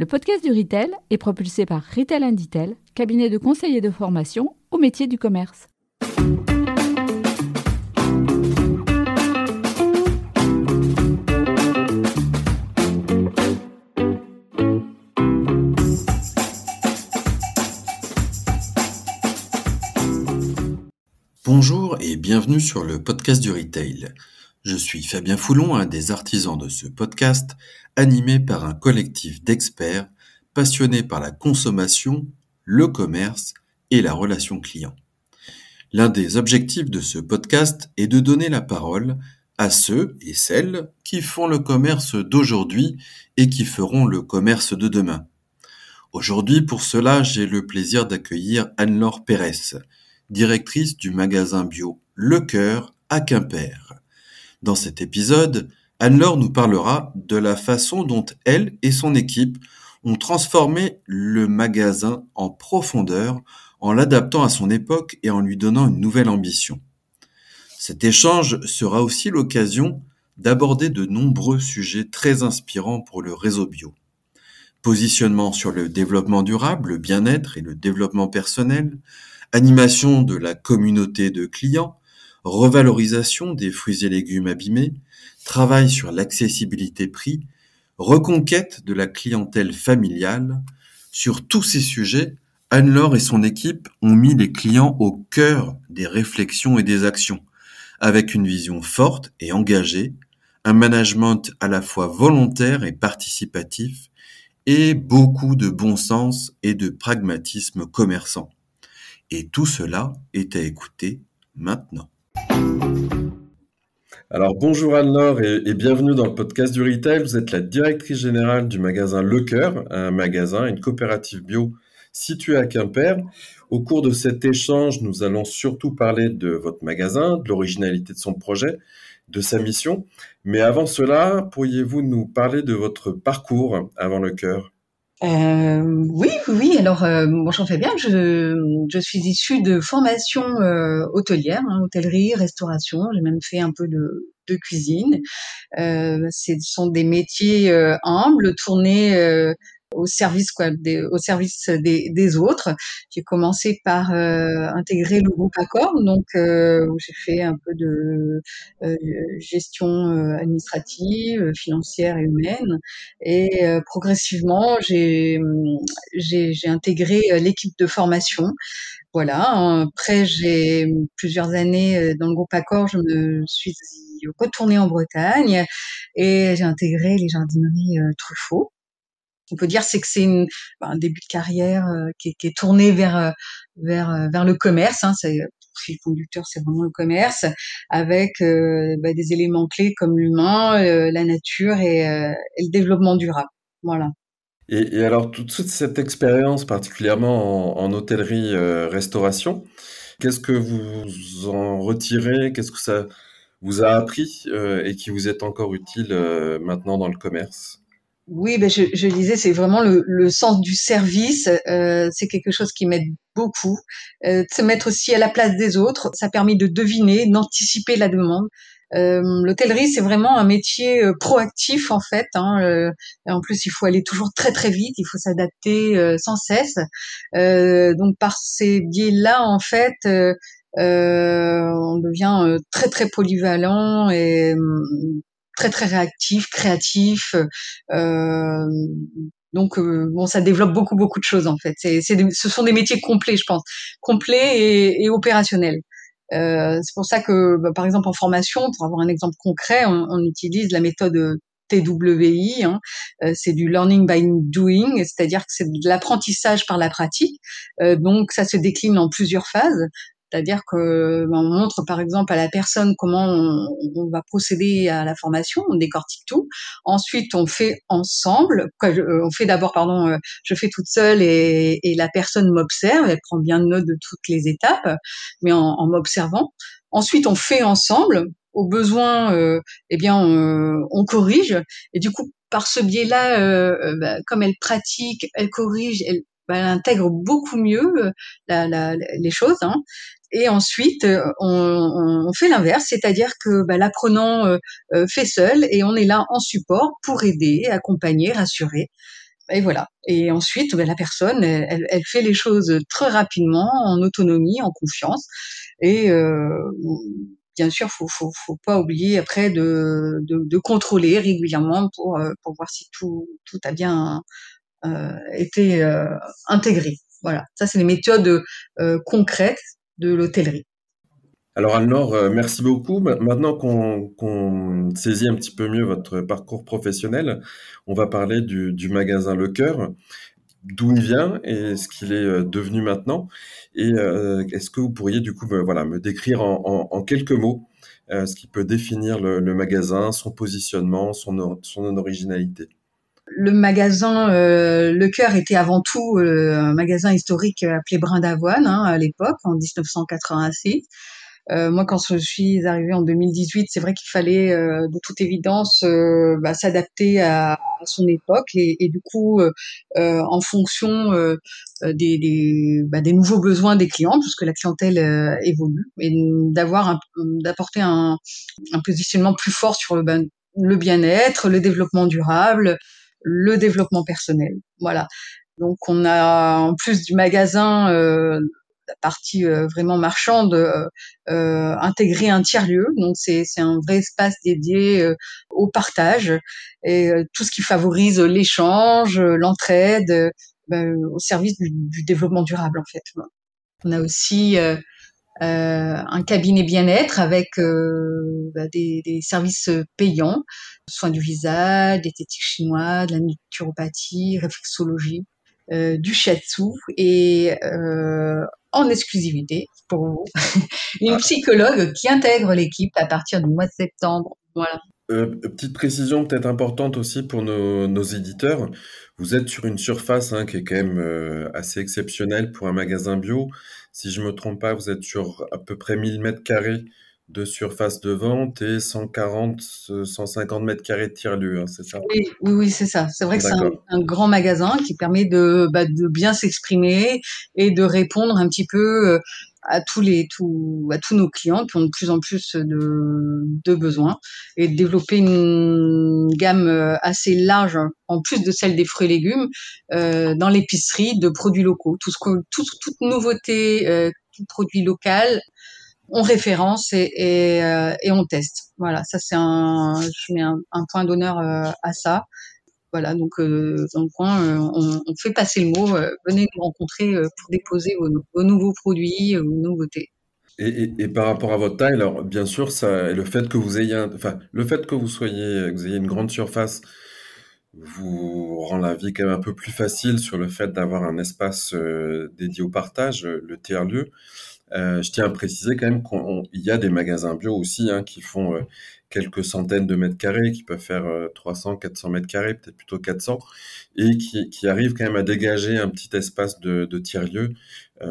Le podcast du Retail est propulsé par Retail Inditel, cabinet de conseil et de formation au métier du commerce. Bonjour et bienvenue sur le podcast du Retail. Je suis Fabien Foulon, un des artisans de ce podcast, animé par un collectif d'experts passionnés par la consommation, le commerce et la relation client. L'un des objectifs de ce podcast est de donner la parole à ceux et celles qui font le commerce d'aujourd'hui et qui feront le commerce de demain. Aujourd'hui, pour cela, j'ai le plaisir d'accueillir Anne-Laure Pérez, directrice du magasin bio Le Cœur à Quimper. Dans cet épisode, Anne-Laure nous parlera de la façon dont elle et son équipe ont transformé le magasin en profondeur en l'adaptant à son époque et en lui donnant une nouvelle ambition. Cet échange sera aussi l'occasion d'aborder de nombreux sujets très inspirants pour le réseau bio. Positionnement sur le développement durable, le bien-être et le développement personnel, animation de la communauté de clients, revalorisation des fruits et légumes abîmés, travail sur l'accessibilité prix, reconquête de la clientèle familiale. Sur tous ces sujets, Anne-Laure et son équipe ont mis les clients au cœur des réflexions et des actions, avec une vision forte et engagée, un management à la fois volontaire et participatif, et beaucoup de bon sens et de pragmatisme commerçant. Et tout cela est à écouter maintenant. Alors bonjour Anne-Laure et, bienvenue dans le podcast du Retail. Vous êtes la directrice générale du magasin Le Coeur, un magasin, une coopérative bio située à Quimper. Au cours de cet échange, nous allons surtout parler de votre magasin, de l'originalité de son projet, de sa mission. Mais avant cela, pourriez-vous nous parler de votre parcours avant Le Coeur euh, oui, oui. Alors, euh, bonjour Fabien. Je, je suis issue de formation euh, hôtelière, hein, hôtellerie, restauration. J'ai même fait un peu de, de cuisine. Euh, ce sont des métiers euh, humbles, tournés au service quoi, des, au service des, des autres. J'ai commencé par euh, intégrer le groupe Accor, donc euh, où j'ai fait un peu de euh, gestion euh, administrative, financière et humaine, et euh, progressivement j'ai j'ai intégré l'équipe de formation. Voilà. Après j'ai plusieurs années dans le groupe Accor, je me suis retournée en Bretagne et j'ai intégré les jardineries Truffaut on peut dire, c'est que c'est bah, un début de carrière euh, qui, est, tourné vers euh, vers euh, vers le commerce. Hein, c'est fil conducteur, c'est vraiment le commerce, avec bah, des éléments clés comme l'humain, la nature et, le développement durable. Voilà. Et, alors toute cette expérience, particulièrement en, en hôtellerie-restauration, qu'est-ce que vous en retirez Qu'est-ce que ça vous a appris et qui vous est encore utile maintenant dans le commerce? Oui, ben je, je disais, c'est vraiment le, le, sens du service. Euh, c'est quelque chose qui m'aide beaucoup. Euh, se mettre aussi à la place des autres, ça permet de deviner, d'anticiper la demande. Euh, L'hôtellerie, c'est vraiment un métier euh, proactif en fait. Hein, euh, en plus, il faut aller toujours très très vite, il faut s'adapter euh, sans cesse. donc par ces biais-là, en fait, on devient très très polyvalent et très très réactif, créatif. Euh, donc euh, bon, ça développe beaucoup beaucoup de choses en fait. C'est, c'est ce sont des métiers complets, je pense, complets et, et opérationnels. Euh, c'est pour ça que, bah, par exemple, en formation, pour avoir un exemple concret, on, on utilise la méthode TWI. Hein, euh, c'est du learning by doing, c'est-à-dire que c'est de l'apprentissage par la pratique. Euh, donc ça se décline en plusieurs phases. C'est-à-dire que ben, on montre par exemple à la personne comment on, va procéder à la formation, on décortique tout. Ensuite, on fait ensemble. Euh, on fait d'abord, pardon, euh, je fais toute seule et, la personne m'observe. Elle prend bien note de toutes les étapes, mais en, m'observant. Ensuite, on fait ensemble. Au besoin, euh, eh bien, on, corrige. Et du coup, par ce biais-là, bah, comme elle pratique, elle corrige, elle, bah, elle intègre beaucoup mieux les choses. Hein. Et ensuite, euh, on, on fait l'inverse, c'est-à-dire que bah, l'apprenant euh, euh, fait seul et on est là en support pour aider, accompagner, rassurer. et voilà. Et ensuite, ben, la personne, elle, elle, fait les choses très rapidement, en autonomie, en confiance. Et euh, bien sûr, faut, faut, faut pas oublier après de, de, de contrôler régulièrement pour, euh, pour voir si tout, tout a bien été intégré. Voilà, ça c'est les méthodes euh, concrètes de l'hôtellerie. Alors Anne-Laure, euh, merci beaucoup. Maintenant qu'on saisit un petit peu mieux votre parcours professionnel, on va parler du, magasin Le Cœur, d'où il vient et ce qu'il est euh, devenu maintenant. Et euh, est-ce que vous pourriez du coup me, voilà, me décrire en, quelques mots ce qui peut définir le, magasin, son positionnement, son originalité? Le magasin Le Cœur était avant tout un magasin historique appelé Brin d'Avoine hein, à l'époque, en 1986. Euh, moi, quand je suis arrivée en 2018, c'est vrai qu'il fallait, euh, de toute évidence, euh, bah, s'adapter à, son époque et, et du coup, en fonction des, des, bah, des, nouveaux besoins des clients, puisque la clientèle évolue, et d'avoir, d'apporter un, un, positionnement plus fort sur le, ben, le bien-être, le développement durable, le développement personnel. Voilà. Donc on a en plus du magasin euh, la partie euh, vraiment marchande, euh, euh, un tiers-lieu. Donc c'est un vrai espace dédié au partage et tout ce qui favorise l'échange, l'entraide, ben, au service du, développement durable en fait. On a aussi un cabinet bien-être avec bah, des, des, services payants, soins du visage, diététique chinoise, de la naturopathie, réflexologie, euh, du shiatsu et euh, en exclusivité pour vous, une ah. psychologue qui intègre l'équipe à partir du mois de septembre. Voilà. Euh, petite précision peut-être importante aussi pour nos, nos, éditeurs. Vous êtes sur une surface hein, qui est quand même euh, assez exceptionnelle pour un magasin bio. Si je me trompe pas, vous êtes sur à peu près 1000 mètres carrés de surface de vente et 140, 150 mètres carrés de tiers-lieu, hein, c'est ça? Oui, oui, oui c'est ça. C'est vrai que c'est un, grand magasin qui permet de, bah, de bien s'exprimer et de répondre un petit peu euh, à tous les tout, à tous nos clients qui ont de plus en plus de, de besoins et de développer une gamme euh, assez large en plus de celle des fruits et légumes euh, dans l'épicerie de produits locaux tout ce tout, toute nouveauté euh, tout produit local on référence et, et, euh, et, on teste. Voilà, ça c'est un, je mets un, un point d'honneur euh, à ça. Voilà, donc euh, dans le coin, euh, on, fait passer le mot. venez nous rencontrer pour déposer vos, nouveaux produits, vos nouveautés. Et, par rapport à votre taille, alors bien sûr, ça, le fait que vous ayez, enfin, le fait que vous soyez, que vous ayez une grande surface, vous rend la vie quand même un peu plus facile sur le fait d'avoir un espace dédié au partage, le tiers lieu. Euh, je tiens à préciser quand même qu'il y a des magasins bio aussi hein, qui font euh, quelques centaines de mètres carrés, qui peuvent faire 300, euh, 400 mètres carrés, peut-être plutôt 400, et qui, arrivent quand même à dégager un petit espace de, de tiers-lieu.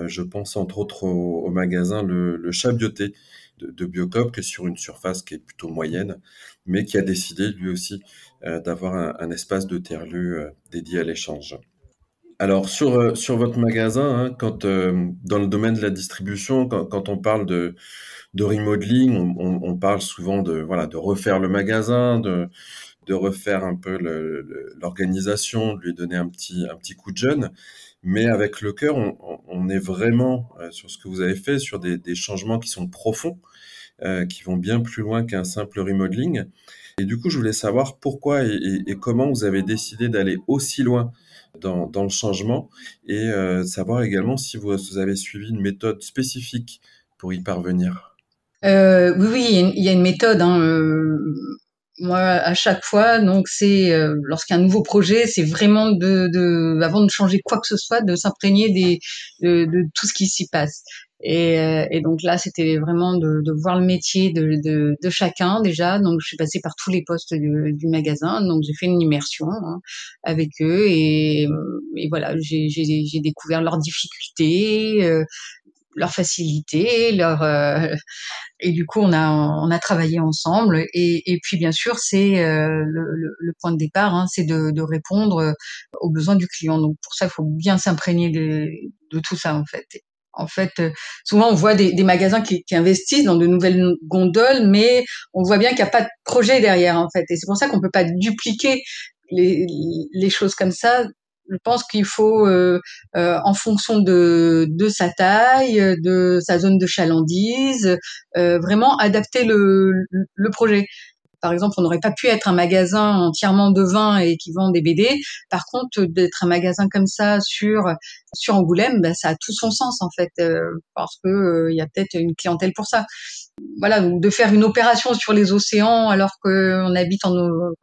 je pense entre autres au, magasin Le, le Chat Bioté de, de Biocop, qui est sur une surface qui est plutôt moyenne, mais qui a décidé lui aussi d'avoir un, un, espace de tiers-lieu dédié à l'échange. Alors sur, euh, sur votre magasin, hein, quand euh, dans le domaine de la distribution, quand, quand on parle de, de remodeling, on, on, on, parle souvent de voilà de refaire le magasin, de, de refaire un peu l'organisation, de lui donner un petit un petit coup de jeune. Mais avec le cœur, on, on est vraiment euh, sur ce que vous avez fait, sur des, des changements qui sont profonds, euh, qui vont bien plus loin qu'un simple remodeling. Et du coup, je voulais savoir pourquoi et, et, et comment vous avez décidé d'aller aussi loin dans, le changement et euh, savoir également si vous, avez suivi une méthode spécifique pour y parvenir. Euh, oui, il y a une méthode. Hein, euh, moi, à chaque fois, donc c'est euh, lorsqu'un nouveau projet, c'est vraiment de, avant de changer quoi que ce soit, de s'imprégner de, tout ce qui s'y passe. Et, euh, et, donc là, c'était vraiment de, de, voir le métier de, de, de, chacun déjà. Donc je suis passée par tous les postes du, du magasin. Donc j'ai fait une immersion hein, avec eux et, et voilà, j'ai découvert leurs difficultés, euh, leurs facilités, leurs euh, et du coup on a on a travaillé ensemble. Et, et puis bien sûr c'est euh, le, le, point de départ, hein, c'est de, de, répondre aux besoins du client. Donc pour ça il faut bien s'imprégner de, de tout ça en fait. En fait, euh, souvent on voit des, des magasins qui, qui, investissent dans de nouvelles gondoles, mais on voit bien qu'il n'y a pas de projet derrière en fait. Et c'est pour ça qu'on peut pas dupliquer les, les, choses comme ça Je pense qu'il faut, euh, euh, en fonction de, de sa taille, de sa zone de chalandise, euh, vraiment adapter le, le projet. Par exemple, on n'aurait pas pu être un magasin entièrement de vin et qui vend des BD. Par contre, d'être un magasin comme ça sur sur Angoulême, ben, ça a tout son sens en fait, euh, parce que euh, il y a peut-être une clientèle pour ça. Voilà, de faire une opération sur les océans alors qu'on habite en,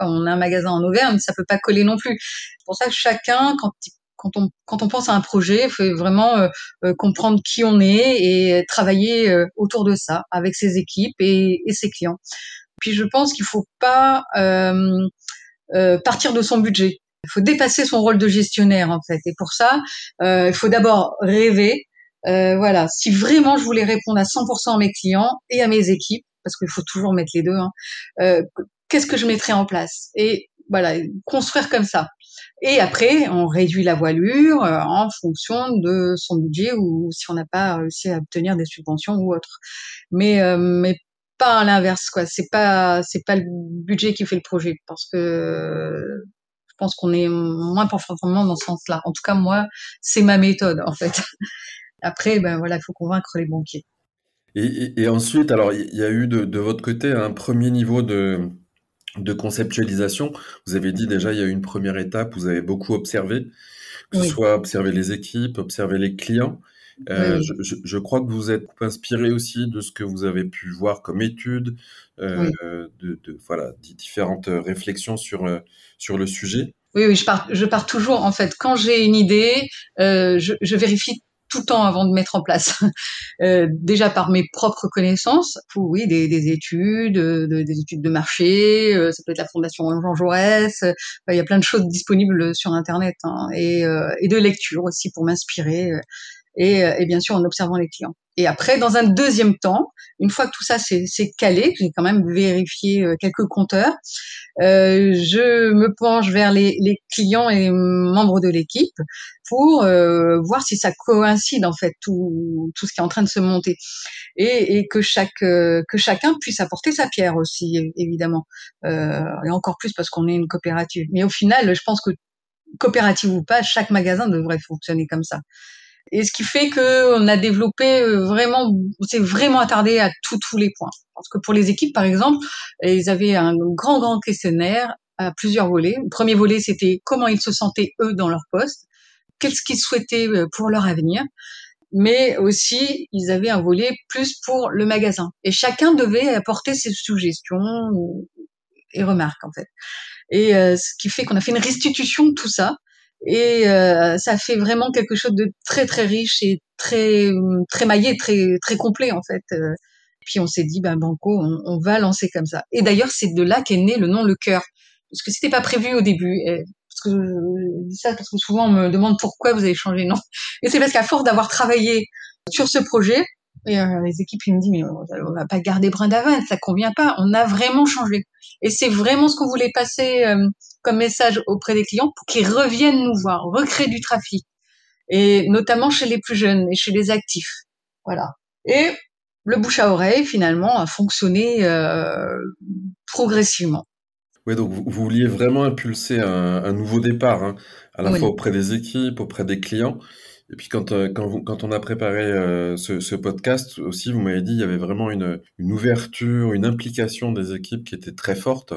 on a un magasin en Auvergne, ça peut pas coller non plus. C'est pour ça que chacun, quand quand on, quand on pense à un projet, il faut vraiment euh, comprendre qui on est et travailler autour de ça avec ses équipes et, et ses clients. Puis je pense qu'il faut pas euh, euh, partir de son budget. Il faut dépasser son rôle de gestionnaire en fait. Et pour ça, euh, il faut d'abord rêver. Euh, voilà, si vraiment je voulais répondre à 100% à mes clients et à mes équipes, parce qu'il faut toujours mettre les deux, hein, euh, qu'est-ce que je mettrais en place? Et voilà, construire comme ça. Et après, on réduit la voilure euh, en fonction de son budget ou si on n'a pas réussi à obtenir des subventions ou autre. Mais, euh, mais pas à l'inverse quoi. C'est pas c'est pas le budget qui fait le projet parce que je pense qu'on est moins performant dans ce sens-là. En tout cas moi c'est ma méthode en fait. Après ben voilà il faut convaincre les banquiers. Et, et, ensuite alors il y a eu de, de, votre côté un premier niveau de de conceptualisation. Vous avez dit déjà il y a eu une première étape vous avez beaucoup observé que ce soit observer les équipes observer les clients euh, je, je, crois que vous êtes inspiré aussi de ce que vous avez pu voir comme études, euh, de, de, voilà, différentes réflexions sur, euh, sur le sujet. Oui, oui, je pars, je pars toujours, en fait, quand j'ai une idée, euh, je, je, vérifie tout le temps avant de mettre en place. Euh, déjà par mes propres connaissances, oui, des, des études, de, des études de marché, ça peut être la Fondation Jean Jaurès, il y a plein de choses disponibles sur Internet, hein, et, et de lecture aussi pour m'inspirer et, euh, et, bien sûr en observant les clients. Et après, dans un deuxième temps, une fois que tout ça c'est calé, j'ai quand même vérifié euh, quelques compteurs, euh, je me penche vers les, les, clients et membres de l'équipe pour euh, voir si ça coïncide en fait tout, tout ce qui est en train de se monter et, et que chaque que chacun puisse apporter sa pierre aussi évidemment euh, et encore plus parce qu'on est une coopérative. Mais au final, je pense que coopérative ou pas, chaque magasin devrait fonctionner comme ça. Et ce qui fait que on a développé euh, vraiment, on s'est vraiment attardé à tous tous les points. Parce que pour les équipes, par exemple, ils avaient un grand grand questionnaire à plusieurs volets. Le premier volet, c'était comment ils se sentaient eux dans leur poste, qu'est-ce qu'ils souhaitaient euh, pour leur avenir, mais aussi ils avaient un volet plus pour le magasin. Et chacun devait apporter ses suggestions et remarques en fait. Et euh, ce qui fait qu'on a fait une restitution de tout ça et euh, ça fait vraiment quelque chose de très très riche et très très maillé, très très complet en fait. Euh, puis on s'est dit ben banco, on, on, va lancer comme ça. Et d'ailleurs c'est de là qu'est né le nom le cœur, parce que c'était pas prévu au début. Et, parce que je dis ça parce que souvent on me demande pourquoi vous avez changé de nom. Et c'est parce qu'à force d'avoir travaillé sur ce projet, et euh, les équipes ils me disent mais on va pas garder brin d'avant, ça convient pas. On a vraiment changé. Et c'est vraiment ce qu'on voulait passer euh, comme message auprès des clients pour qu'ils reviennent nous voir, recréer du trafic, et notamment chez les plus jeunes et chez les actifs. Voilà. Et le bouche à oreille finalement a fonctionné euh, progressivement. Oui, donc vous, vouliez vraiment impulser un, un nouveau départ, hein, à la oui. fois auprès des équipes, auprès des clients. Et puis quand, euh, quand, vous, quand on a préparé euh, ce, ce, podcast aussi, vous m'avez dit il y avait vraiment une, une, ouverture, une implication des équipes qui était très forte.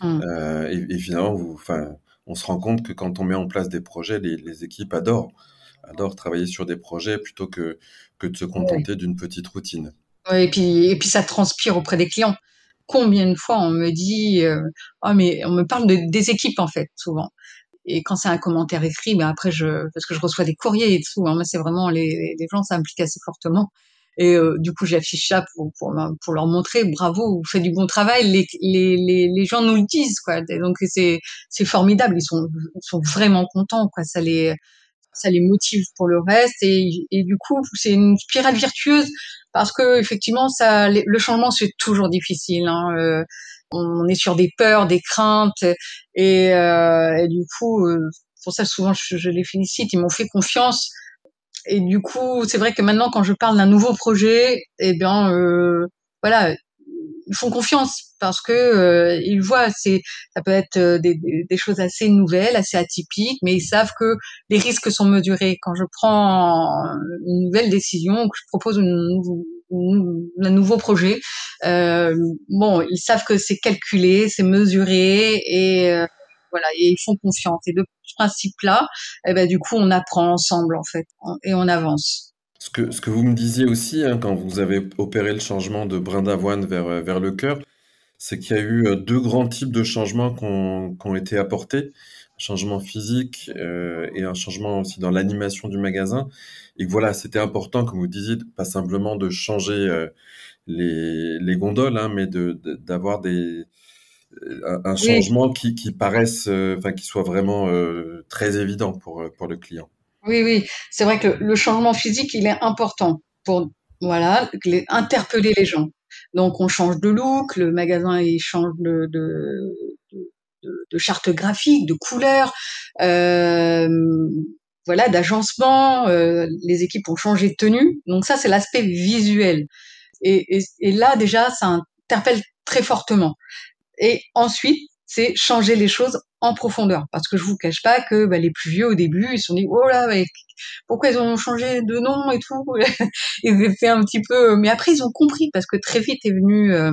Mmh. Euh, et, et, finalement, vous, enfin, on se rend compte que quand on met en place des projets, les, les équipes adorent, adorent travailler sur des projets plutôt que, que de se contenter d'une petite routine. Et, puis, et puis ça transpire auprès des clients. Combien de fois on me dit, euh, oh mais on me parle de, des équipes en fait, souvent et quand c'est un commentaire écrit, ben après je parce que je reçois des courriers et tout, hein, c'est vraiment les, les gens s'impliquent assez fortement. Et euh, du coup, j'affiche ça pour, pour, pour, leur montrer, bravo, vous faites du bon travail. Les, les, les, gens nous le disent, quoi. Donc c'est formidable. Ils sont ils sont vraiment contents, quoi. Ça les ça les motive pour le reste. Et, et du coup, c'est une spirale virtueuse parce que effectivement, ça, le changement c'est toujours difficile. Hein. Euh, on est sur des peurs, des craintes, et, euh, du coup, euh, pour ça souvent je, je les félicite, ils m'ont fait confiance. Et du coup, c'est vrai que maintenant, quand je parle d'un nouveau projet, eh bien, euh, voilà, ils font confiance parce que euh, ils voient c'est ça peut être euh, des, des, choses assez nouvelles, assez atypiques, mais ils savent que les risques sont mesurés. Quand je prends une nouvelle décision, que je propose un nouveau projet, euh, bon, ils savent que c'est calculé, c'est mesuré et euh, voilà, et ils font confiance. Et de ce principe-là, eh ben, du coup, on apprend ensemble en fait et on avance. Ce que, ce que vous me disiez aussi hein, quand vous avez opéré le changement de brin d'avoine vers, euh, vers le cœur, c'est qu'il y a eu euh, deux grands types de changements qui ont, été apportés. Un changement physique euh, et un changement aussi dans l'animation du magasin. Et voilà, c'était important, comme vous disiez, pas simplement de changer les, les, gondoles, hein, mais d'avoir de, des, un, changement qui, qui paraisse, enfin, qui soit vraiment très évident pour, pour le client. Oui, oui, c'est vrai que le, changement physique, il est important pour voilà interpeller les gens. Donc on change de look, le magasin il change de, de, de, charte graphique, de couleur, euh, voilà, d'agencement. Euh, les équipes ont changé de tenue. Donc ça c'est l'aspect visuel. Et, et, et là déjà ça interpelle très fortement. Et ensuite c'est changer les choses en profondeur. Parce que je vous cache pas que bah, les plus vieux au début, ils se sont dit oh là, pourquoi ils ont changé de nom et tout. ils fait un petit peu, mais après ils ont compris parce que très vite est venu euh,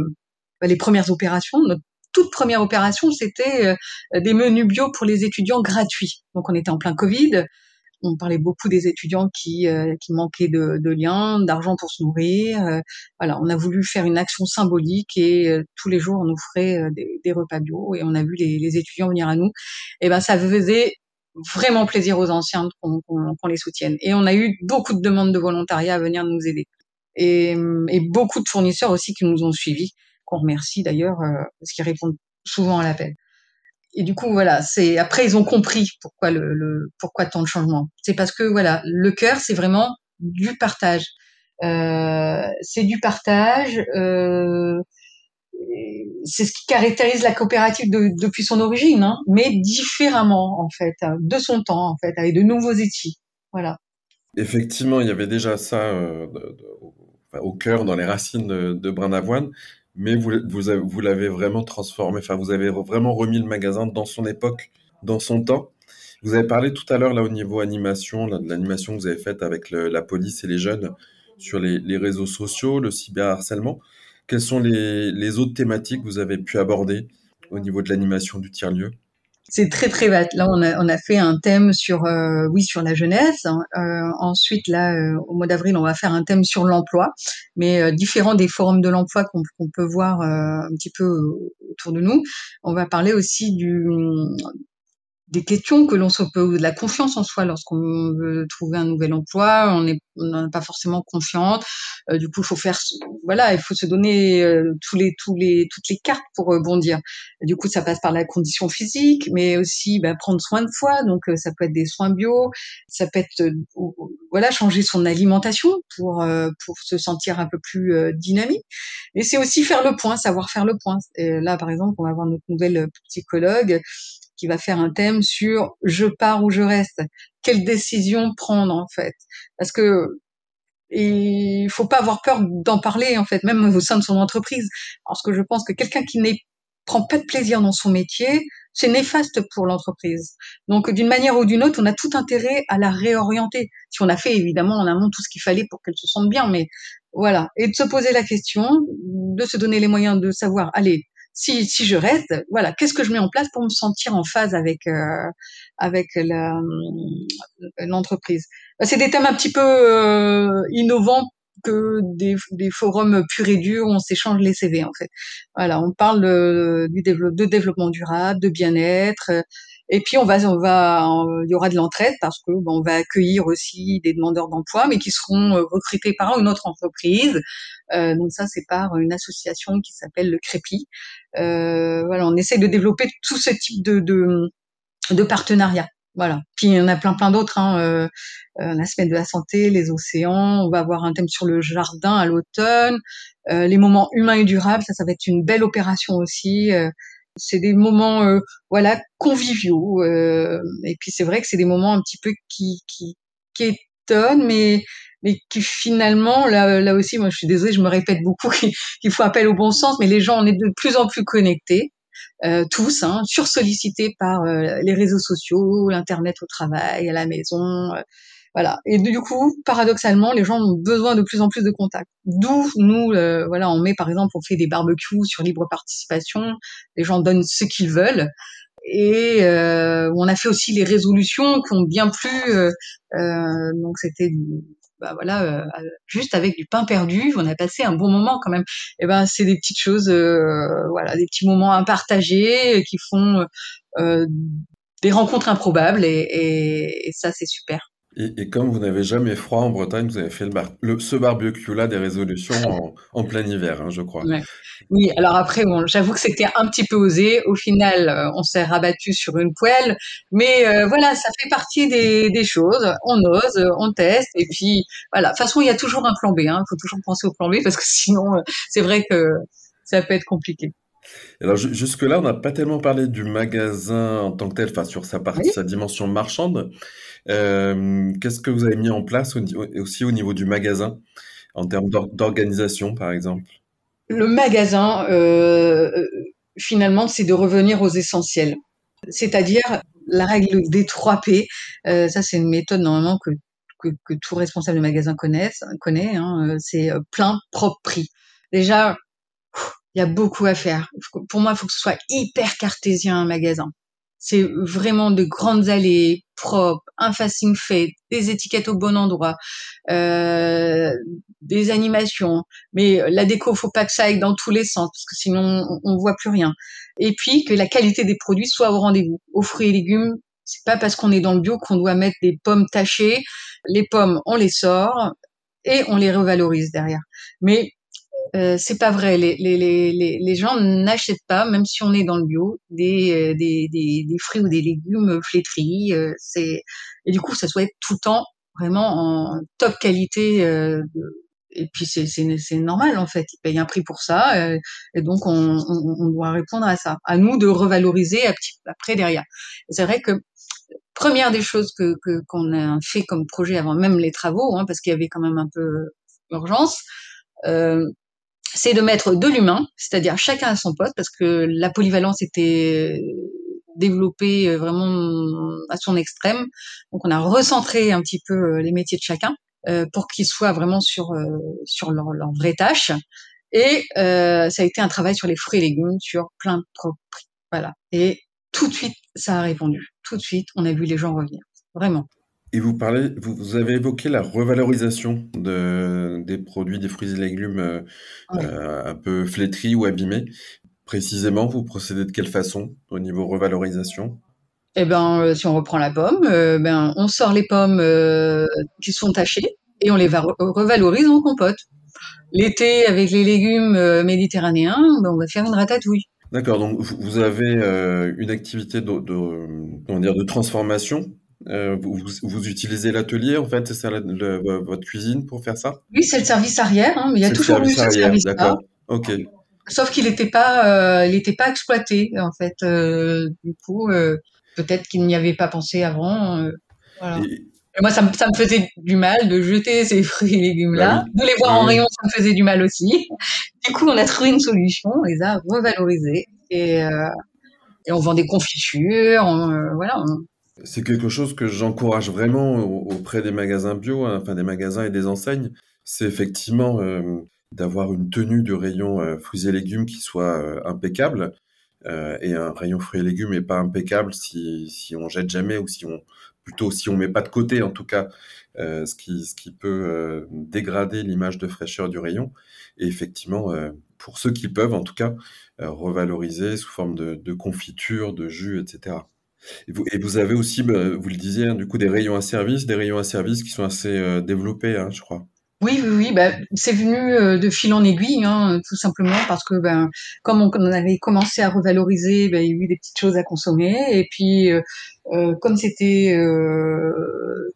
bah, les premières opérations. Notre toute première opération, c'était euh, des menus bio pour les étudiants gratuits. Donc on était en plein Covid on parlait beaucoup des étudiants qui, euh, qui manquaient de, de liens, d'argent pour se nourrir. Euh, voilà, on a voulu faire une action symbolique et euh, tous les jours on offrait des, des, repas bio et on a vu les, les, étudiants venir à nous. Et ben ça faisait vraiment plaisir aux anciens qu'on les soutienne. Et on a eu beaucoup de demandes de volontariat à venir nous aider. Et, et beaucoup de fournisseurs aussi qui nous ont suivis, qu'on remercie d'ailleurs parce qu'ils répondent souvent à l'appel et du coup voilà c'est après ils ont compris pourquoi le, le pourquoi tant de changements. C'est parce que voilà le cœur c'est vraiment du partage. Euh, c'est du partage euh, c'est ce qui caractérise la coopérative de, depuis son origine hein, mais différemment en fait de son temps en fait avec de nouveaux outils. Voilà. Effectivement il y avait déjà ça euh, au cœur dans les racines de brin d'avoine mais vous, l'avez vraiment transformé, enfin, vous avez vraiment remis le magasin dans son époque, dans son temps. Vous avez parlé tout à l'heure, là, au niveau animation, l'animation que vous avez faite avec la police et les jeunes sur les, réseaux sociaux, le cyberharcèlement. Quelles sont les, les autres thématiques que vous avez pu aborder au niveau de l'animation du tiers-lieu? C'est très très vaste. Là, on a, on a fait un thème sur, euh, oui, sur la jeunesse. Euh, ensuite, là, euh, au mois d'avril, on va faire un thème sur l'emploi, mais différent des forums de l'emploi qu'on peut voir un petit peu autour de nous. On va parler aussi du, des questions que l'on se pose, de la confiance en soi lorsqu'on veut trouver un nouvel emploi, on n'est on pas forcément confiante. Euh, du coup, il faut faire, voilà, il faut se donner euh, tous les, tous les, toutes les cartes pour rebondir. Du coup, ça passe par la condition physique, mais aussi bah, prendre soin de soi. Donc, euh, ça peut être des soins bio, ça peut être, voilà, changer son alimentation pour pour se sentir un peu plus dynamique. Et c'est aussi faire le point, savoir faire le point. Et là, par exemple, on va avoir notre nouvelle psychologue qui va faire un thème sur je pars ou je reste. Quelle décision prendre en fait? Parce que il faut pas avoir peur d'en parler en fait, même au sein de son entreprise, parce que je pense que quelqu'un qui n'est prend pas de plaisir dans son métier, c'est néfaste pour l'entreprise. Donc d'une manière ou d'une autre, on a tout intérêt à la réorienter. Si on a fait évidemment en amont tout ce qu'il fallait pour qu'elle se sente bien, mais voilà, et de se poser la question, de se donner les moyens de savoir, allez, si, si je reste, voilà, qu'est-ce que je mets en place pour me sentir en phase avec euh, avec l'entreprise? Bah, c'est des thèmes un petit peu euh, innovants que des, des forums purs et durs où on s'échange les CV en fait. Voilà, on parle de, du de développement durable, de bien-être. Et puis on va, on va, il y aura de l'entraide parce que bon, on va accueillir aussi des demandeurs d'emploi, mais qui seront euh, recrutés par une autre entreprise. Euh, donc ça, c'est par une association qui s'appelle le Crépi. Euh, voilà, on essaie de développer tout ce type de, de, de partenariat. Voilà. Puis il y en a plein plein d'autres. Hein. Euh, euh, la semaine de la santé, les océans. On va avoir un thème sur le jardin à l'automne. Euh, les moments humains et durables, ça, ça va être une belle opération aussi. Euh, c'est des moments, euh, voilà, conviviaux. et puis c'est vrai que c'est des moments un petit peu qui qui, qui étonnent, mais mais qui finalement, là, là aussi, moi je suis désolée, je me répète beaucoup qu'il faut appel au bon sens, mais les gens, on est de plus en plus connectés. Euh, tous, hein, sursollicités par euh, les réseaux sociaux, l'internet au travail, à la maison, euh, voilà. Et du coup, paradoxalement, les gens ont besoin de plus en plus de contacts. D'où nous, voilà, on met par exemple, on fait des barbecues sur libre participation. Les gens donnent ce qu'ils veulent. Et on a fait aussi les résolutions qui ont bien plu. donc c'était bah voilà, euh, juste avec du pain perdu, on a passé un bon moment quand même. Et eh ben c'est des petites choses, euh, voilà, des petits moments à qui font euh, des rencontres improbables et, et ça c'est super. Et, comme vous n'avez jamais froid en Bretagne, vous avez fait ce barbecue-là des résolutions en, plein hiver, hein, je crois. Oui, alors après, bon, j'avoue que c'était un petit peu osé. Au final, euh, on s'est rabattu sur une poêle. Mais euh, voilà, ça fait partie des, choses. On ose, on teste. Et puis, voilà. De toute façon, il y a toujours un plan B. Il hein. faut toujours penser au plan B parce que sinon, euh, c'est vrai que ça peut être compliqué. Alors jusque-là, on n'a pas tellement parlé du magasin en tant que tel, enfin sur sa partie, sa dimension marchande. Euh, qu'est-ce que vous avez mis en place aussi au niveau du magasin, en termes d'organisation, par exemple? Le magasin, euh, finalement, c'est de revenir aux essentiels. C'est-à-dire la règle des 3 P. Euh, ça, c'est une méthode normalement que, que, tout responsable de magasin connaît. connaît hein, c'est plein, propre, prix. Déjà, il y a beaucoup à faire. Pour moi, il faut que ce soit hyper cartésien un magasin. C'est vraiment de grandes allées propres, un facing fait, des étiquettes au bon endroit, euh, des animations. Mais la déco, faut pas que ça aille dans tous les sens parce que sinon on, on voit plus rien. Et puis que la qualité des produits soit au rendez-vous. Aux fruits et légumes, c'est pas parce qu'on est dans le bio qu'on doit mettre des pommes tachées. Les pommes, on les sort et on les revalorise derrière. Mais euh, c'est pas vrai. Les, les, les, les gens n'achètent pas, même si on est dans le bio, des, euh, des, des, des fruits ou des légumes flétris. Euh, c'est et du coup, ça doit être tout le temps vraiment en top qualité. Euh, et puis c'est, c'est, normal en fait. Ils payent un prix pour ça, et donc on, on, on, doit répondre à ça. À nous de revaloriser après derrière. c'est vrai que première des choses que, que qu'on a fait comme projet avant même les travaux, hein, parce qu'il y avait quand même un peu urgence. Euh, c'est de mettre de l'humain, c'est-à-dire chacun à son poste, parce que la polyvalence était développée euh, vraiment à son extrême. Donc on a recentré un petit peu euh, les métiers de chacun euh, pour qu'ils soient vraiment sur sur leur, leur vraie tâche. Et ça a été un travail sur les fruits et légumes, sur plein de prix. Voilà. Et tout de suite, ça a répondu. Tout de suite, on a vu les gens revenir. Vraiment. Et vous parlez, vous, avez évoqué la revalorisation de, des produits, des fruits et légumes euh, euh, un peu flétris ou abîmés. Précisément, vous procédez de quelle façon au niveau revalorisation? Eh ben, euh, si on reprend la pomme, ben, on sort les pommes qui sont tachées et on les revalorise en compote. L'été, avec les légumes méditerranéens, ben, on va faire une ratatouille. D'accord, donc vous avez une activité de, de, dire, de transformation euh, vous, vous, utilisez l'atelier, en fait, c'est ça votre cuisine pour faire ça? Oui, c'est le service arrière, hein, mais il y a toujours eu ce service D'accord, ok. Sauf qu'il n'était pas, euh, il pas exploité, en fait. Euh, du coup, peut-être qu'il n'y avait pas pensé avant. Voilà. Et... moi, ça me, ça me, faisait du mal de jeter ces fruits et légumes-là. Bah de les voir en rayon, ça me faisait du mal aussi. Du coup, on a trouvé une solution, on les a revalorisés. Et, et on vend des confitures, on, voilà. On, c'est quelque chose que j'encourage vraiment auprès des magasins bio, hein, enfin des magasins et des enseignes. C'est effectivement euh, d'avoir une tenue de rayon euh, fruits et légumes qui soit euh, impeccable. et un rayon fruits et légumes n'est pas impeccable si, si on jette jamais ou si on plutôt si on met pas de côté en tout cas ce qui ce qui peut dégrader l'image de fraîcheur du rayon et effectivement pour ceux qui peuvent en tout cas revaloriser sous forme de, de confiture de jus etc et vous, avez aussi, bah, vous le disiez, hein, du coup, des rayons à service, des rayons à service qui sont assez euh, développés, hein, je crois. Oui, oui, oui. Bah, c'est venu euh, de fil en aiguille, hein, tout simplement parce que, ben, comme on, avait commencé à revaloriser, ben, il y a eu des petites choses à consommer, et puis euh, comme c'était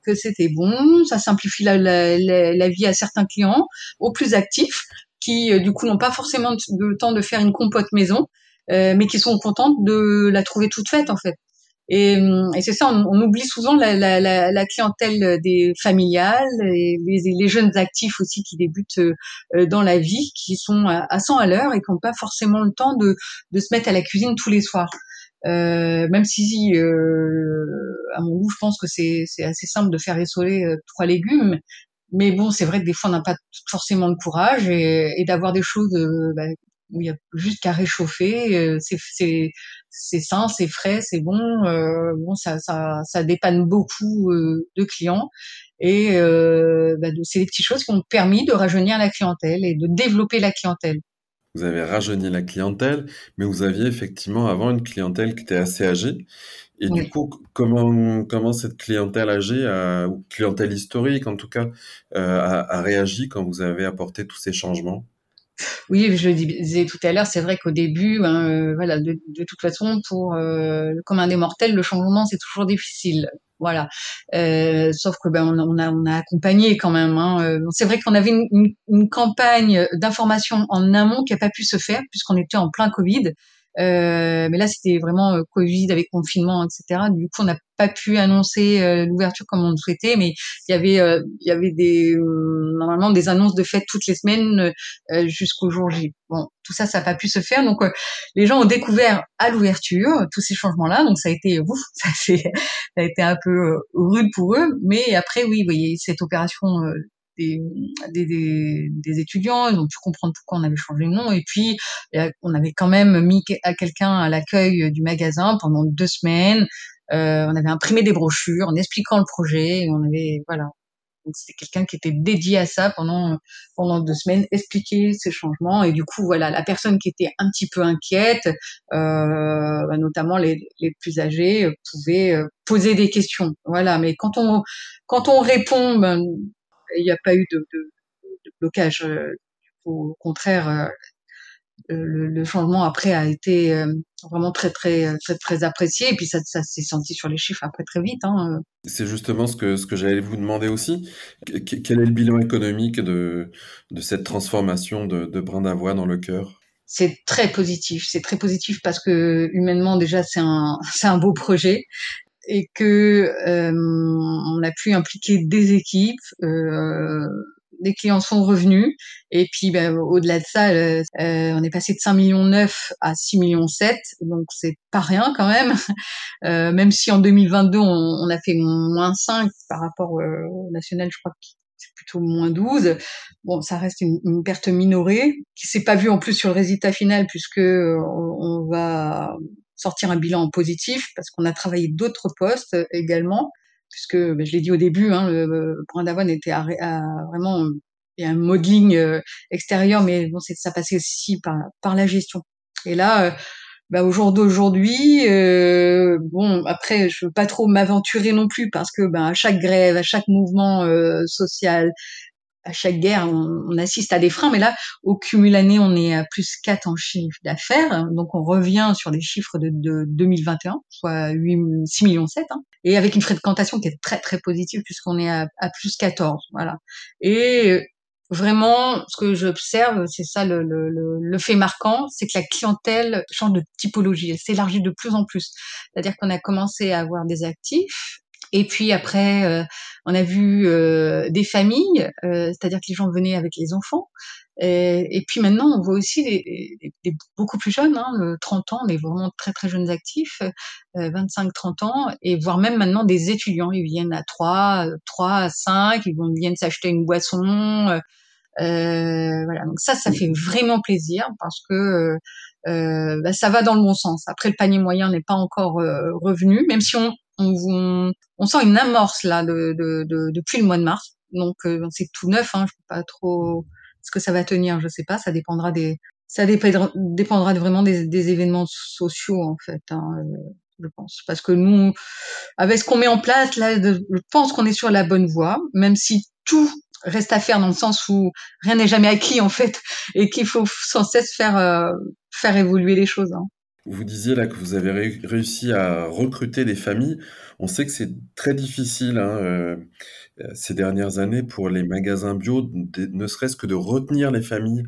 que c'était bon, ça simplifie la, vie à certains clients, aux plus actifs, qui du coup n'ont pas forcément le temps de faire une compote maison, mais qui sont contents de la trouver toute faite en fait. Et, et c'est ça, on, on, oublie souvent la, la, la, la, clientèle des familiales, et les, les, jeunes actifs aussi qui débutent dans la vie, qui sont à, à 100 à l'heure et qui n'ont pas forcément le temps de, de se mettre à la cuisine tous les soirs. Euh, même si, euh, à mon goût, je pense que c'est assez simple de faire rissoler euh, trois légumes. Mais bon, c'est vrai que des fois, on n'a pas forcément le courage et, et d'avoir des choses euh, bah, où il y a juste qu'à réchauffer. Euh, c'est c'est sain, c'est frais, c'est bon. bon, ça, ça, ça dépanne beaucoup de clients. Et bah, c'est des petites choses qui ont permis de rajeunir la clientèle et de développer la clientèle. Vous avez rajeuni la clientèle, mais vous aviez effectivement avant une clientèle qui était assez âgée. Et du coup, comment, comment cette clientèle âgée, ou clientèle historique en tout cas, euh, a, réagi quand vous avez apporté tous ces changements? Oui, je disais tout à l'heure, c'est vrai qu'au début, ben, euh, voilà, de, toute façon, pour euh, comme un des mortels, le changement c'est toujours difficile. Voilà. Euh, sauf que ben on a, on a, accompagné quand même. Hein. Euh, c'est vrai qu'on avait une, une campagne d'information en amont qui n'a pas pu se faire puisqu'on était en plein Covid. Euh, mais là, c'était vraiment euh, Covid avec confinement, etc. Du coup, on n'a pas pu annoncer euh, l'ouverture comme on le souhaitait, mais il y avait, il y avait des normalement des annonces de fête toutes les semaines jusqu'au jour J. Bon, tout ça, ça n'a pas pu se faire. Donc, les gens ont découvert à l'ouverture tous ces changements-là. Donc, ça a été, ouf, ça, ça a été un peu rude pour eux. Mais après, oui, vous voyez, cette opération des, des, des, étudiants, ils ont pu comprendre pourquoi on avait changé de nom. Et puis, on avait quand même mis à quelqu'un à l'accueil du magasin pendant deux semaines. Euh, on avait imprimé des brochures en expliquant le projet. On avait, voilà. Donc c'était quelqu'un qui était dédié à ça pendant pendant deux semaines, expliquer ces changements. Et du coup, voilà, la personne qui était un petit peu inquiète, euh, bah, notamment les, les plus âgés, pouvait euh, poser des questions. Voilà. Mais quand on quand on répond, ben, il n'y a pas eu de, de, de blocage. Euh, au contraire, euh, le, le, changement après a été euh, vraiment très très très très apprécié et puis ça, ça s'est senti sur les chiffres après très vite. Hein. C'est justement ce que ce que j'allais vous demander aussi. Quel est le bilan économique de de cette transformation de, de brin d'avoine dans le cœur? C'est très positif. C'est très positif parce que humainement déjà c'est un c'est un beau projet et que euh, on a pu impliquer des équipes. Euh, les clients sont revenus et puis ben, au-delà de ça, euh, euh on est passé de 5 millions 9 à 6 millions 7, donc c'est pas rien quand même. Euh, même si en 2022 on, a fait moins 5 par rapport au national, je crois que c'est plutôt moins 12. Bon, ça reste une, perte minorée qui s'est pas vue en plus sur le résultat final puisque on va sortir un bilan positif parce qu'on a travaillé d'autres postes également, puisque ben, je l'ai dit au début, hein, le, point d'avoine était à, vraiment il y a un modeling euh, extérieur, mais bon, ça passait aussi par, par la gestion. Et là, euh, bah, au jour d'aujourd'hui, euh, bon, après, je veux pas trop m'aventurer non plus parce que ben, à chaque grève, à chaque mouvement euh, social, à chaque guerre, on, assiste à des freins, mais là, au cumul année, on est à plus 4 en chiffre d'affaires, donc on revient sur des chiffres de, de 2021, soit 8, 6 millions 7, hein, et avec une fréquentation qui est très très positive puisqu'on est à, à, plus 14, voilà. Et vraiment, ce que j'observe, c'est ça le, le, le, fait marquant, c'est que la clientèle change de typologie, elle s'élargit de plus en plus. C'est-à-dire qu'on a commencé à avoir des actifs, et puis après, euh, on a vu euh, des familles, euh, c'est-à-dire que les gens venaient avec les enfants. Et, et puis maintenant, on voit aussi des, des, des beaucoup plus jeunes, hein, 30 ans, des vraiment très très jeunes actifs, 25-30 ans, et voire même maintenant des étudiants. Ils viennent à 3, 3 à 5, ils vont, viennent s'acheter une boisson. voilà, donc ça, ça fait vraiment plaisir parce que euh, bah, ça va dans le bon sens. Après, le panier moyen n'est pas encore revenu, même si on, on, on, sent une amorce là de, de, de, depuis le mois de mars. Donc euh, c'est tout neuf. Hein, je peux pas trop. ce que ça va tenir Je sais pas. Ça dépendra des. Ça dépendra vraiment des, des, événements sociaux en fait. Hein, euh, je pense parce que nous, avec ce qu'on met en place là, je pense qu'on est sur la bonne voie, même si tout reste à faire dans le sens où rien n'est jamais acquis en fait et qu'il faut sans cesse faire euh, faire évoluer les choses. Hein. Vous disiez là que vous avez réussi à recruter des familles. On sait que c'est très difficile hein, euh, euh, ces dernières années pour les magasins bio, ne serait-ce que de retenir les familles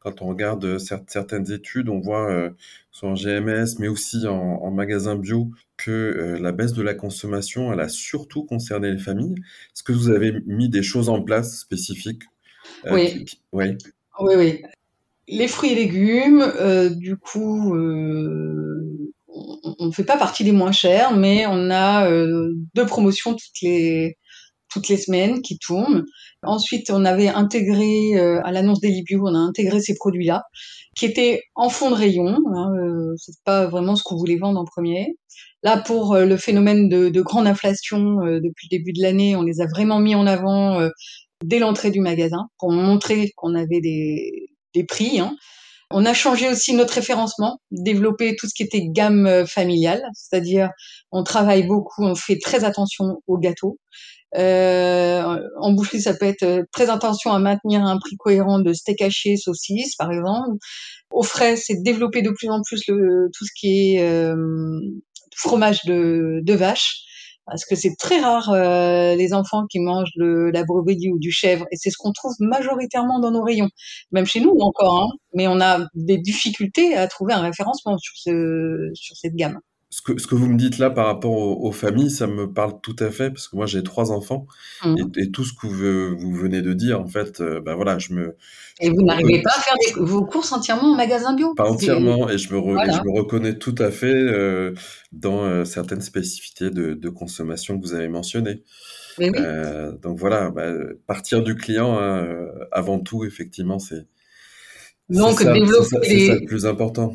quand on regarde certaines études, on voit, soit en GMS, mais aussi en, en magasin bio, que la baisse de la consommation, elle a surtout concerné les familles. Est-ce que vous avez mis des choses en place spécifiques oui. oui. Oui, oui. Les fruits et légumes, du coup, on ne fait pas partie des moins chers, mais on a deux promotions toutes les toutes les semaines qui tournent. Ensuite, on avait intégré à l'annonce des Libio, on a intégré ces produits-là qui étaient en fond de rayon. Hein, euh, c'est pas vraiment ce qu'on voulait vendre en premier. Là, pour le phénomène de, de grande inflation depuis le début de l'année, on les a vraiment mis en avant dès l'entrée du magasin pour montrer qu'on avait des, des prix. Hein. On a changé aussi notre référencement, développé tout ce qui était gamme familiale, c'est-à-dire on travaille beaucoup, on fait très attention aux gâteaux. Euh, en boucherie, ça peut être euh, très attention à maintenir un prix cohérent de steak haché, saucisse, par exemple. Au frais, c'est développer de plus en plus le, tout ce qui est euh, fromage de, de vache parce que c'est très rare euh, les enfants qui mangent de la brebis ou du chèvre, et c'est ce qu'on trouve majoritairement dans nos rayons, même chez nous encore, hein, mais on a des difficultés à trouver un référencement sur, ce, sur cette gamme ce que, ce que vous me dites là par rapport aux, familles, ça me parle tout à fait parce que moi j'ai trois enfants mmh. et, tout ce que vous, vous, venez de dire, en fait, ben voilà, je me. Et vous n'arrivez pas à faire vos courses entièrement en magasin bio? Pas entièrement, et je me, je me reconnais tout à fait euh, dans euh, certaines spécificités de, de, consommation que vous avez mentionnées. Oui. donc voilà, bah, partir du client hein, avant tout, effectivement, c'est. Donc développer. C'est ça le plus important.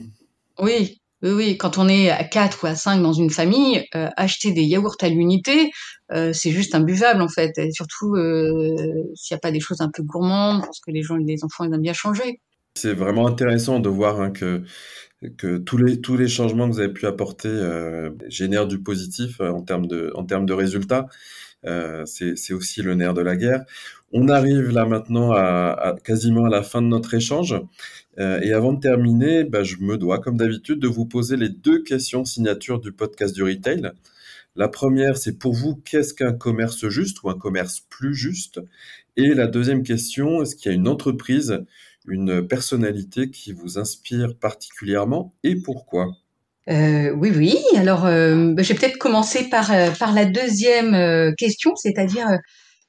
Oui, oui, quand on est à 4 ou à 5 dans une famille, euh, acheter des yaourts à l'unité, euh, c'est juste imbuvable en fait. Et surtout euh, s'il n'y a pas des choses un peu gourmandes, parce que les gens, les enfants, ils aiment bien changer. C'est vraiment intéressant de voir hein, que tous les changements que vous avez pu apporter génèrent du positif en termes de résultats. c'est aussi le nerf de la guerre. On arrive là maintenant à, quasiment à la fin de notre échange. Euh, et avant de terminer, bah, je me dois, comme d'habitude, de vous poser les deux questions signature du podcast du retail. La première, c'est pour vous, qu'est-ce qu'un commerce juste ou un commerce plus juste? Et la deuxième question, est-ce qu'il y a une entreprise, une personnalité qui vous inspire particulièrement et pourquoi? Euh, oui, oui. Alors, euh, bah, je vais peut-être commencer par, la deuxième question, c'est-à-dire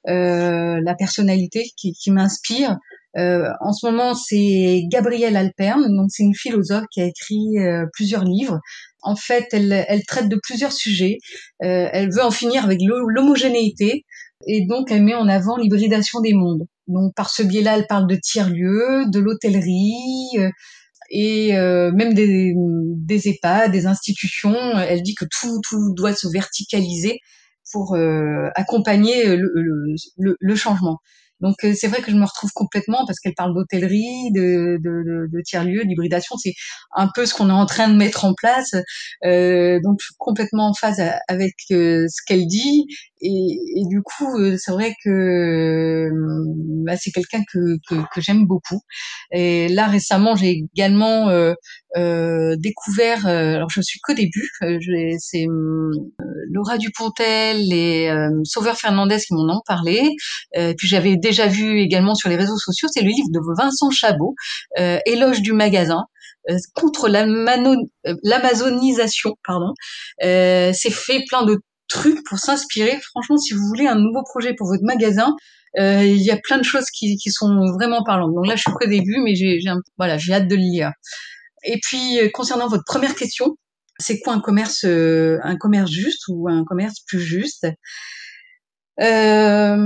la personnalité qui, qui m'inspire. Euh, en ce moment, c'est Gabrielle Alperne, donc c'est une philosophe qui a écrit euh, plusieurs livres. En fait, elle, elle, traite de plusieurs sujets. elle veut en finir avec l'homogénéité et donc elle met en avant l'hybridation des mondes. Donc par ce biais-là, elle parle de tiers-lieux, de l'hôtellerie et même des, des EHPAD, des institutions. Elle dit que tout, tout doit se verticaliser pour euh, accompagner le, le, le, changement. Donc euh, c'est vrai que je me retrouve complètement parce qu'elle parle d'hôtellerie, de, de, de, tiers-lieux, d'hybridation. C'est un peu ce qu'on est en train de mettre en place. Euh, donc je suis complètement en phase avec euh, ce qu'elle dit. Et, et, du coup, c'est vrai que bah, c'est quelqu'un que, que, que j'aime beaucoup. Et là récemment, j'ai également euh, euh, découvert. alors je suis qu'au début. c'est Laura Dupontel et Sauveur Fernandez qui m'en ont parlé. puis j'avais déjà vu également sur les réseaux sociaux, c'est le livre de Vincent Chabot, euh, Éloge du magasin euh, contre euh, l'amazonisation. Pardon, c'est fait plein de trucs pour s'inspirer. Franchement, si vous voulez un nouveau projet pour votre magasin, il y a plein de choses qui, qui, sont vraiment parlantes. Donc là, je suis qu'au début, mais j'ai voilà, j'ai hâte de le lire. Et puis concernant votre première question, c'est quoi un commerce un commerce juste ou un commerce plus juste? Euh,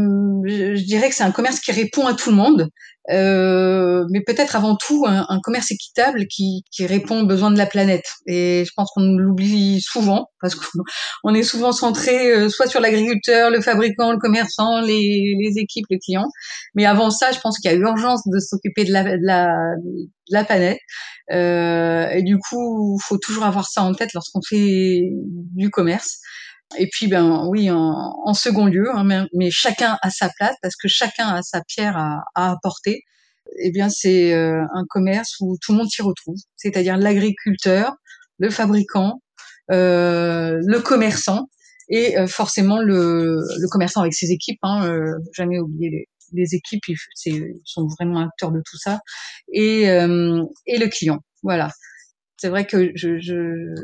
je, dirais que c'est un commerce qui répond à tout le monde, euh, mais peut-être avant tout un, un, commerce équitable qui, qui répond aux besoins de la planète. Et je pense qu'on l'oublie souvent parce qu'on est souvent centré euh, soit sur l'agriculteur, le fabricant, le commerçant, les, les, équipes, les clients. Mais avant ça, je pense qu'il y a urgence de s'occuper de la, de la, de la planète. Euh, et du coup, faut toujours avoir ça en tête lorsqu'on fait du commerce. Et puis, ben oui, en, second lieu, hein, mais, chacun a sa place parce que chacun a sa pierre à, apporter. Eh bien, c'est euh, un commerce où tout le monde s'y retrouve, c'est-à-dire l'agriculteur, le fabricant, euh, le commerçant et forcément le, le, commerçant avec ses équipes. Hein, jamais oublier les, les équipes, ils, sont vraiment acteurs de tout ça, et, et le client. Voilà. C'est vrai que je, je,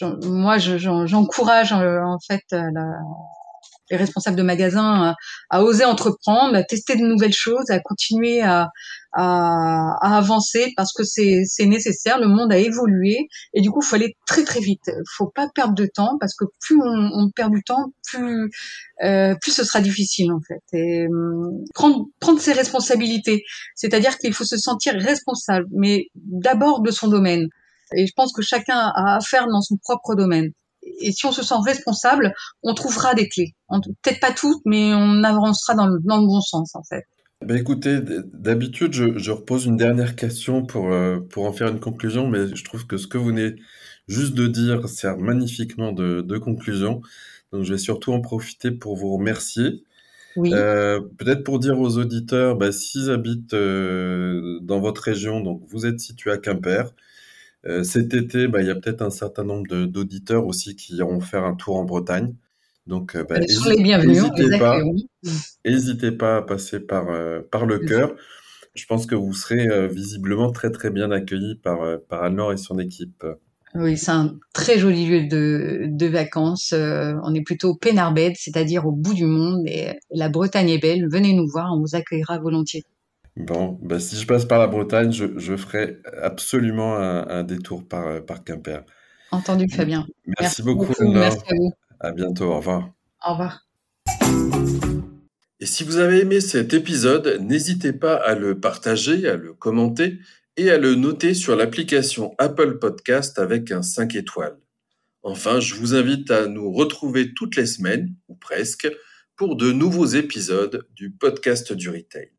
moi, j'encourage en fait la, les responsables de magasins à, oser entreprendre, à tester de nouvelles choses, à continuer à, à, avancer parce que c'est nécessaire. Le monde a évolué et du coup, il faut aller très très vite. Il faut pas perdre de temps parce que plus on, on perd du temps, plus euh, plus ce sera difficile en fait. Et hum, prendre prendre ses responsabilités, c'est-à-dire qu'il faut se sentir responsable, mais d'abord de son domaine. Et je pense que chacun a à faire dans son propre domaine et si on se sent responsable, on trouvera des clés. Peut-être pas toutes, mais on avancera dans le, dans le bon sens, en fait. Ben écoutez, d'habitude, je, je, repose une dernière question pour, euh, pour en faire une conclusion, mais je trouve que ce que vous venez juste de dire sert magnifiquement de, de conclusion. Donc, je vais surtout en profiter pour vous remercier. Oui. Euh, Peut-être pour dire aux auditeurs, bah, s'ils habitent euh, dans votre région, donc vous êtes situé à Quimper, cet été, bah, il y a peut-être un certain nombre d'auditeurs aussi qui iront faire un tour en Bretagne. Donc, euh, bah, n'hésitez pas, n'hésitez pas à passer par, euh, par le cœur. Je pense que vous serez visiblement très très bien accueillis par, par Anne-Laure et son équipe. Oui, c'est un très joli lieu de, de vacances. on est plutôt au Pénarbed, c'est-à-dire au bout du monde. Et la Bretagne est belle. Venez nous voir, on vous accueillera volontiers. Bon, bah, si je passe par la Bretagne, je, je ferai absolument un, un détour par, euh, par Quimper. Entendu, Fabien. Merci, Merci beaucoup, beaucoup Merci à vous. À bientôt, au revoir. Au revoir. Et si vous avez aimé cet épisode, n'hésitez pas à le partager, à le commenter et à le noter sur l'application Apple Podcast avec un 5 étoiles. Enfin, je vous invite à nous retrouver toutes les semaines, ou presque, pour de nouveaux épisodes du podcast du retail.